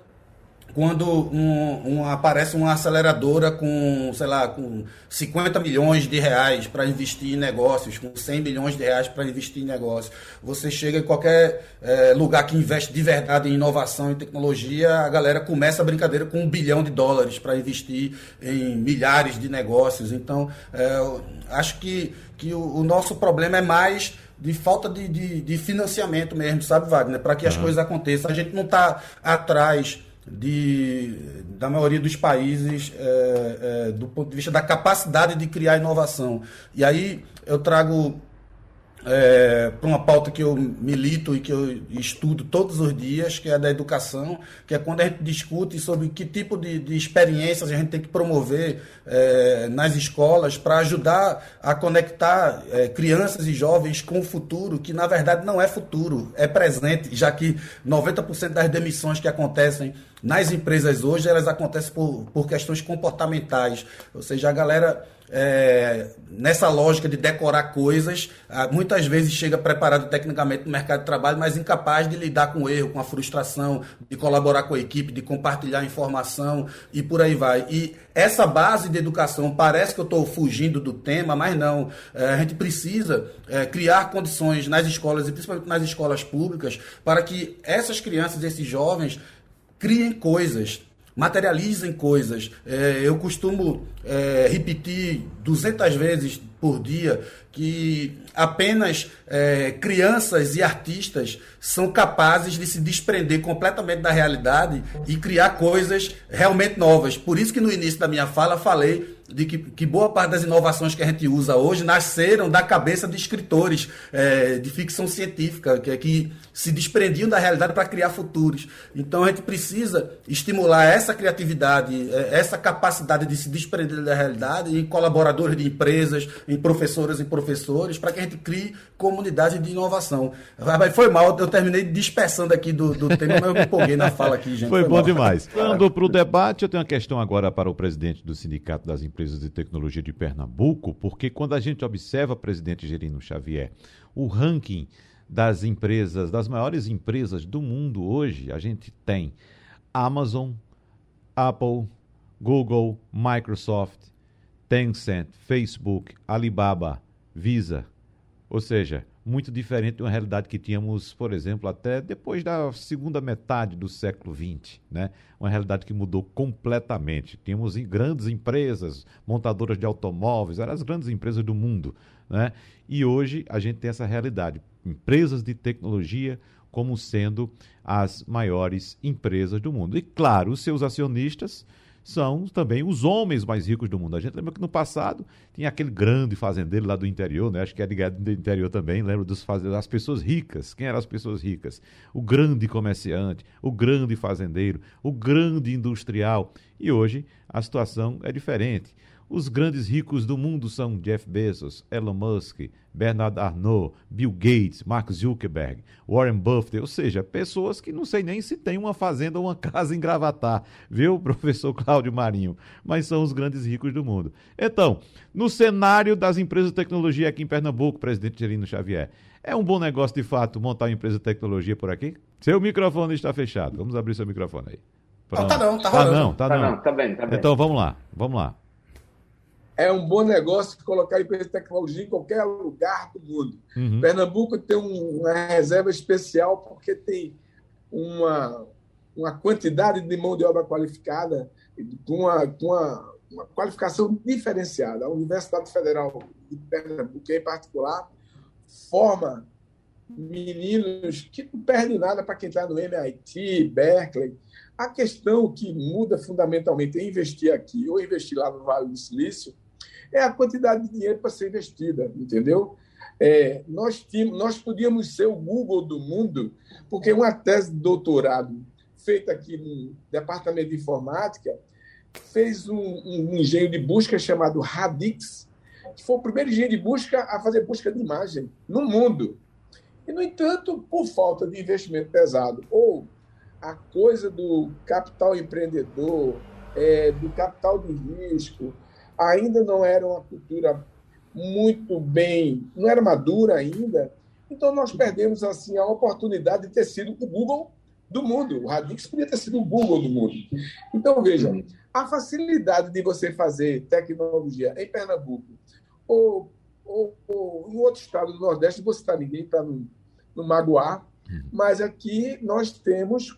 quando um, um, aparece uma aceleradora com, sei lá, com 50 milhões de reais para investir em negócios, com 100 milhões de reais para investir em negócios. Você chega em qualquer é, lugar que investe de verdade em inovação e tecnologia, a galera começa a brincadeira com um bilhão de dólares para investir em milhares de negócios. Então, é, acho que, que o, o nosso problema é mais de falta de, de, de, financiamento mesmo, sabe, Wagner? Para que as uhum. coisas aconteçam. A gente não está atrás de, da maioria dos países é, é, do ponto de vista da capacidade de criar inovação. E aí eu trago é, para uma pauta que eu milito e que eu estudo todos os dias, que é a da educação, que é quando a gente discute sobre que tipo de, de experiências a gente tem que promover é, nas escolas para ajudar a conectar é, crianças e jovens com o futuro, que na verdade não é futuro, é presente, já que 90% das demissões que acontecem nas empresas hoje, elas acontecem por, por questões comportamentais, ou seja, a galera é, nessa lógica de decorar coisas, ah, muitas vezes chega preparado tecnicamente no mercado de trabalho, mas incapaz de lidar com o erro, com a frustração, de colaborar com a equipe, de compartilhar informação e por aí vai. E essa base de educação, parece que eu estou fugindo do tema, mas não. É, a gente precisa é, criar condições nas escolas, e principalmente nas escolas públicas, para que essas crianças, esses jovens, criem coisas, materializem coisas. É, eu costumo é, repetir 200 vezes por dia que apenas é, crianças e artistas são capazes de se desprender completamente da realidade e criar coisas realmente novas. Por isso que no início da minha fala falei de que, que, boa parte das inovações que a gente usa hoje nasceram da cabeça de escritores é, de ficção científica, que, que se desprendiam da realidade para criar futuros. Então a gente precisa estimular essa criatividade, é, essa capacidade de se desprender da realidade em colaboradores de empresas, em professoras e professores, para que a gente crie comunidade de inovação. Mas foi mal, eu terminei dispersando aqui do, do tema, mas eu me empolguei na fala aqui, gente. Foi, foi bom mal. demais. Indo para o debate, eu tenho uma questão agora para o presidente do Sindicato das Empresas Empresas de Tecnologia de Pernambuco, porque quando a gente observa, presidente Gerino Xavier, o ranking das empresas, das maiores empresas do mundo hoje, a gente tem Amazon, Apple, Google, Microsoft, Tencent, Facebook, Alibaba, Visa. Ou seja, muito diferente de uma realidade que tínhamos, por exemplo, até depois da segunda metade do século XX, né? Uma realidade que mudou completamente. Tínhamos grandes empresas, montadoras de automóveis, eram as grandes empresas do mundo, né? E hoje a gente tem essa realidade, empresas de tecnologia como sendo as maiores empresas do mundo. E claro, os seus acionistas são também os homens mais ricos do mundo. A gente lembra que no passado tinha aquele grande fazendeiro lá do interior, né? acho que é ligado do interior também, lembra dos das pessoas ricas. Quem eram as pessoas ricas? O grande comerciante, o grande fazendeiro, o grande industrial. E hoje a situação é diferente. Os grandes ricos do mundo são Jeff Bezos, Elon Musk, Bernard Arnault, Bill Gates, Mark Zuckerberg, Warren Buffett, ou seja, pessoas que não sei nem se tem uma fazenda ou uma casa em Gravatar, viu, professor Cláudio Marinho? Mas são os grandes ricos do mundo. Então, no cenário das empresas de tecnologia aqui em Pernambuco, presidente Gerino Xavier, é um bom negócio de fato montar uma empresa de tecnologia por aqui? Seu microfone está fechado. Vamos abrir seu microfone aí. Não, tá não, tá, tá não, tá, tá não. não. Tá bem, tá bem. Então vamos lá, vamos lá é um bom negócio colocar empresa de tecnologia em qualquer lugar do mundo. Uhum. Pernambuco tem uma reserva especial porque tem uma, uma quantidade de mão de obra qualificada com uma, com uma, uma qualificação diferenciada. A Universidade Federal de Pernambuco, em particular, forma meninos que não perdem nada para quem está no MIT, Berkeley. A questão que muda fundamentalmente é investir aqui ou investir lá no Vale do Silício é a quantidade de dinheiro para ser investida, entendeu? É, nós, tínhamos, nós podíamos ser o Google do mundo, porque uma tese de doutorado feita aqui no Departamento de Informática fez um, um engenho de busca chamado Radix, que foi o primeiro engenho de busca a fazer busca de imagem no mundo. E, no entanto, por falta de investimento pesado, ou a coisa do capital empreendedor, é, do capital de risco, ainda não era uma cultura muito bem, não era madura ainda. Então nós perdemos assim a oportunidade de ter sido o Google do mundo. O Radix podia ter sido o Google do mundo. Então veja, a facilidade de você fazer tecnologia em Pernambuco ou, ou, ou em outro estado do Nordeste, você está ninguém para não, não magoar, mas aqui nós temos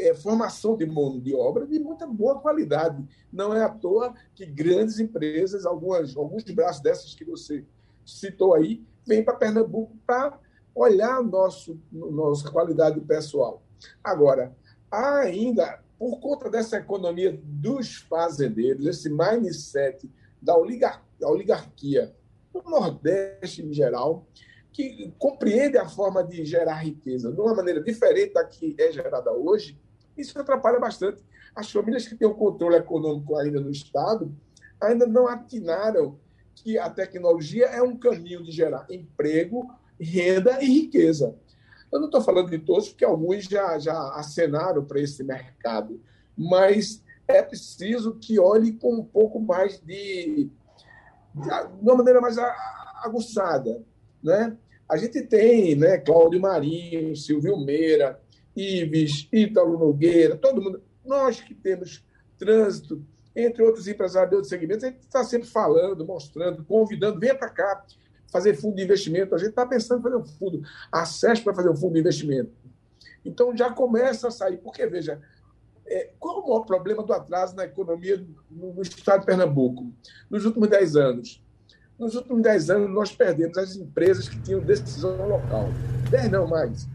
é, formação de mão de obra de muita boa qualidade. Não é à toa que grandes empresas, algumas, alguns braços dessas que você citou aí, vêm para Pernambuco para olhar nosso, nossa qualidade pessoal. Agora, ainda, por conta dessa economia dos fazendeiros, esse mindset da oligarquia, no Nordeste em geral, que compreende a forma de gerar riqueza de uma maneira diferente da que é gerada hoje, isso atrapalha bastante. As famílias que têm o controle econômico ainda no Estado ainda não atinaram que a tecnologia é um caminho de gerar emprego, renda e riqueza. Eu não estou falando de todos, porque alguns já, já acenaram para esse mercado, mas é preciso que olhe com um pouco mais de. de uma maneira mais aguçada. Né? A gente tem né, Cláudio Marinho, Silvio Meira, Ives, Ítalo Nogueira, todo mundo. Nós que temos trânsito, entre outros empresários de outros segmentos, a gente está sempre falando, mostrando, convidando, venha para cá fazer fundo de investimento. A gente está pensando em fazer um fundo, acesso para fazer um fundo de investimento. Então já começa a sair, porque veja, é, qual o maior problema do atraso na economia no, no estado de Pernambuco? Nos últimos 10 anos. Nos últimos 10 anos, nós perdemos as empresas que tinham decisão local. 10 não mais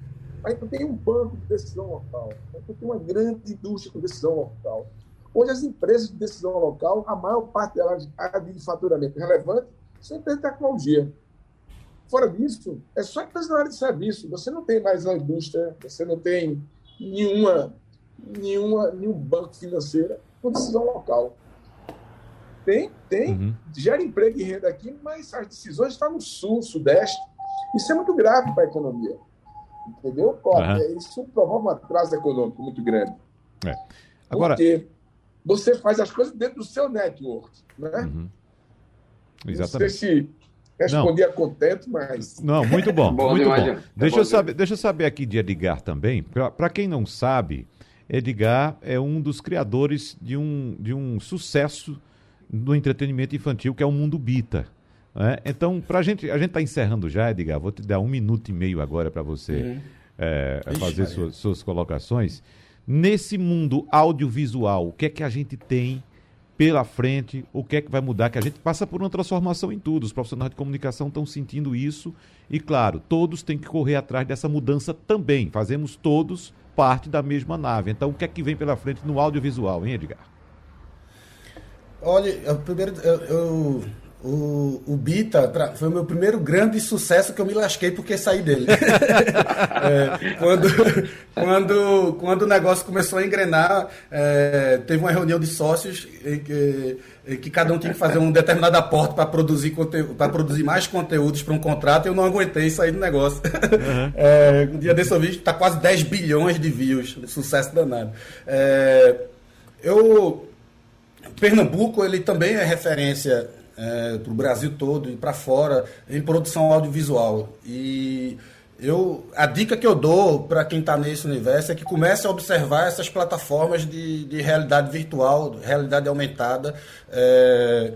Aí tu tem um banco de decisão local, aí tu tem uma grande indústria com decisão local. Hoje as empresas de decisão local, a maior parte delas de faturamento relevante são empresas de tecnologia. Fora disso, é só empresa na área de serviço. Você não tem mais uma indústria, você não tem nenhuma, nenhuma, nenhum banco financeiro com decisão local. Tem, tem, uhum. gera emprego e renda aqui, mas as decisões estão no sul, sudeste. Isso é muito grave para a economia. Entendeu? Uhum. Isso promove um atraso econômico muito grande. É. Agora... Porque você faz as coisas dentro do seu network. Né? Uhum. Exatamente. Não sei se respondi a contento, mas. Não, muito bom. bom muito bom. Deixa, eu saber, deixa eu saber aqui de Edgar também. Para quem não sabe, Edgar é um dos criadores de um, de um sucesso no entretenimento infantil, que é o Mundo Bita. É? Então, pra gente, a gente está encerrando já, Edgar, vou te dar um minuto e meio agora para você uhum. é, fazer suas, suas colocações. Nesse mundo audiovisual, o que é que a gente tem pela frente, o que é que vai mudar, que a gente passa por uma transformação em tudo. Os profissionais de comunicação estão sentindo isso e, claro, todos têm que correr atrás dessa mudança também. Fazemos todos parte da mesma nave. Então, o que é que vem pela frente no audiovisual, hein, Edgar? Olha, primeiro eu, eu o, o Bita foi o meu primeiro grande sucesso que eu me lasquei porque saí dele. é, quando, quando, quando o negócio começou a engrenar, é, teve uma reunião de sócios em que, em que cada um tinha que fazer um determinado aporte para produzir, para produzir mais conteúdos para um contrato e eu não aguentei sair do negócio. Uhum. É, um dia desse eu vi está quase 10 bilhões de views, sucesso danado. É, eu Pernambuco ele também é referência é, para o Brasil todo e para fora em produção audiovisual. E eu, a dica que eu dou para quem está nesse universo é que comece a observar essas plataformas de, de realidade virtual, realidade aumentada. É,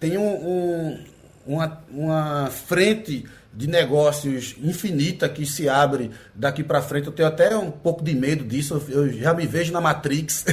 tem um, um, uma, uma frente de negócios infinita que se abre daqui para frente. Eu tenho até um pouco de medo disso. Eu já me vejo na Matrix.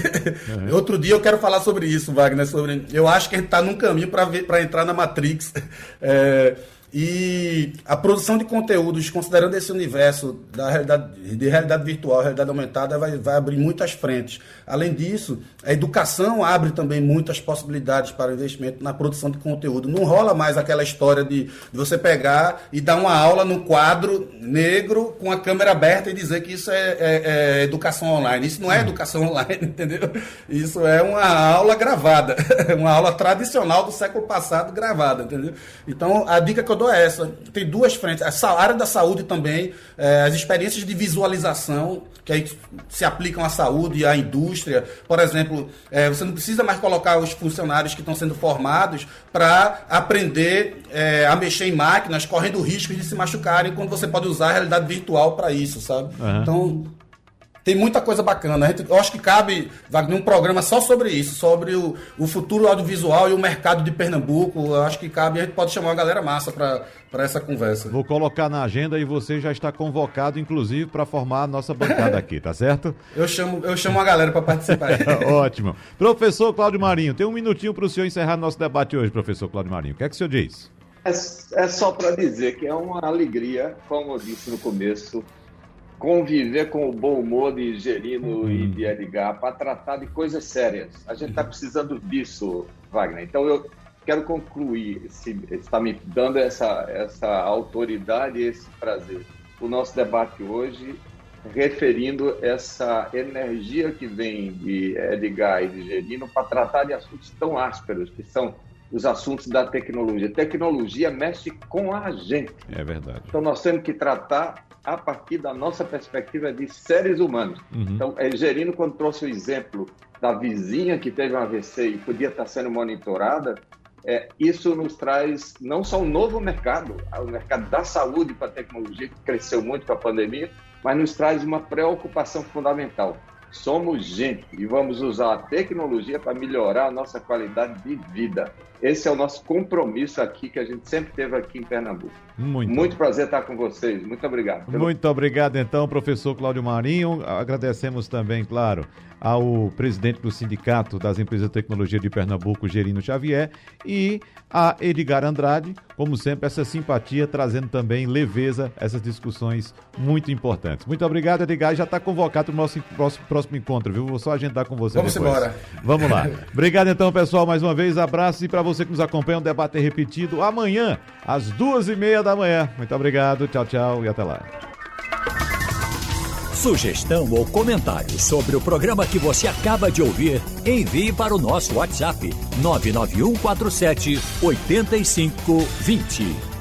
Uhum. Outro dia eu quero falar sobre isso, Wagner. Sobre, eu acho que a gente está num caminho para entrar na Matrix. É, e a produção de conteúdos, considerando esse universo da realidade, de realidade virtual, realidade aumentada, vai, vai abrir muitas frentes. Além disso, a educação abre também muitas possibilidades para investimento na produção de conteúdo. Não rola mais aquela história de, de você pegar e dar uma aula no quadro negro com a câmera aberta e dizer que isso é, é, é educação online. Isso não é educação online, entendeu? Isso é uma aula gravada, uma aula tradicional do século passado gravada, entendeu? Então, a dica que eu dou é essa. Tem duas frentes. A área da saúde também, é, as experiências de visualização que aí se aplicam à saúde e à indústria. Por exemplo, é, você não precisa mais colocar os funcionários que estão sendo formados para aprender é, a mexer em máquinas, correndo risco de se machucarem, quando você pode usar a realidade virtual para isso, sabe? Uhum. Então, tem muita coisa bacana. Gente, eu acho que cabe, Wagner, um programa só sobre isso, sobre o, o futuro audiovisual e o mercado de Pernambuco. Eu acho que cabe, a gente pode chamar uma galera massa para essa conversa. Vou colocar na agenda e você já está convocado, inclusive, para formar a nossa bancada aqui, tá certo? Eu chamo, eu chamo a galera para participar. Ótimo. Professor Cláudio Marinho, tem um minutinho para o senhor encerrar nosso debate hoje, professor Cláudio Marinho. O que é que o senhor diz? É, é só para dizer que é uma alegria, como eu disse no começo, conviver com o bom humor de Gerino uhum. e de Edgar para tratar de coisas sérias. A gente está precisando disso, Wagner. Então eu quero concluir, se está me dando essa, essa autoridade e esse prazer, o nosso debate hoje, referindo essa energia que vem de Edgar e de Gerino para tratar de assuntos tão ásperos, que são os assuntos da tecnologia. Tecnologia mexe com a gente. É verdade. Então nós temos que tratar a partir da nossa perspectiva de seres humanos. Uhum. Então, é, Gerino, quando trouxe o exemplo da vizinha que teve um AVC e podia estar sendo monitorada, é, isso nos traz não só um novo mercado, o mercado da saúde para a tecnologia, que cresceu muito com a pandemia, mas nos traz uma preocupação fundamental. Somos gente e vamos usar a tecnologia para melhorar a nossa qualidade de vida. Esse é o nosso compromisso aqui que a gente sempre teve aqui em Pernambuco. Muito, Muito prazer estar com vocês. Muito obrigado. Pelo... Muito obrigado, então, professor Cláudio Marinho. Agradecemos também, claro, ao presidente do Sindicato das Empresas de Tecnologia de Pernambuco, Gerino Xavier, e a Edgar Andrade, como sempre, essa simpatia, trazendo também leveza essas discussões muito importantes. Muito obrigado, Edgar. Já está convocado para o nosso próximo, próximo encontro, viu? Vou só agendar com você Vamos depois. embora. Vamos lá. obrigado, então, pessoal, mais uma vez. Abraços e para você que nos acompanha, um debate repetido amanhã, às duas e meia da manhã. Muito obrigado, tchau, tchau e até lá. Sugestão ou comentário sobre o programa que você acaba de ouvir, envie para o nosso WhatsApp 99147 8520.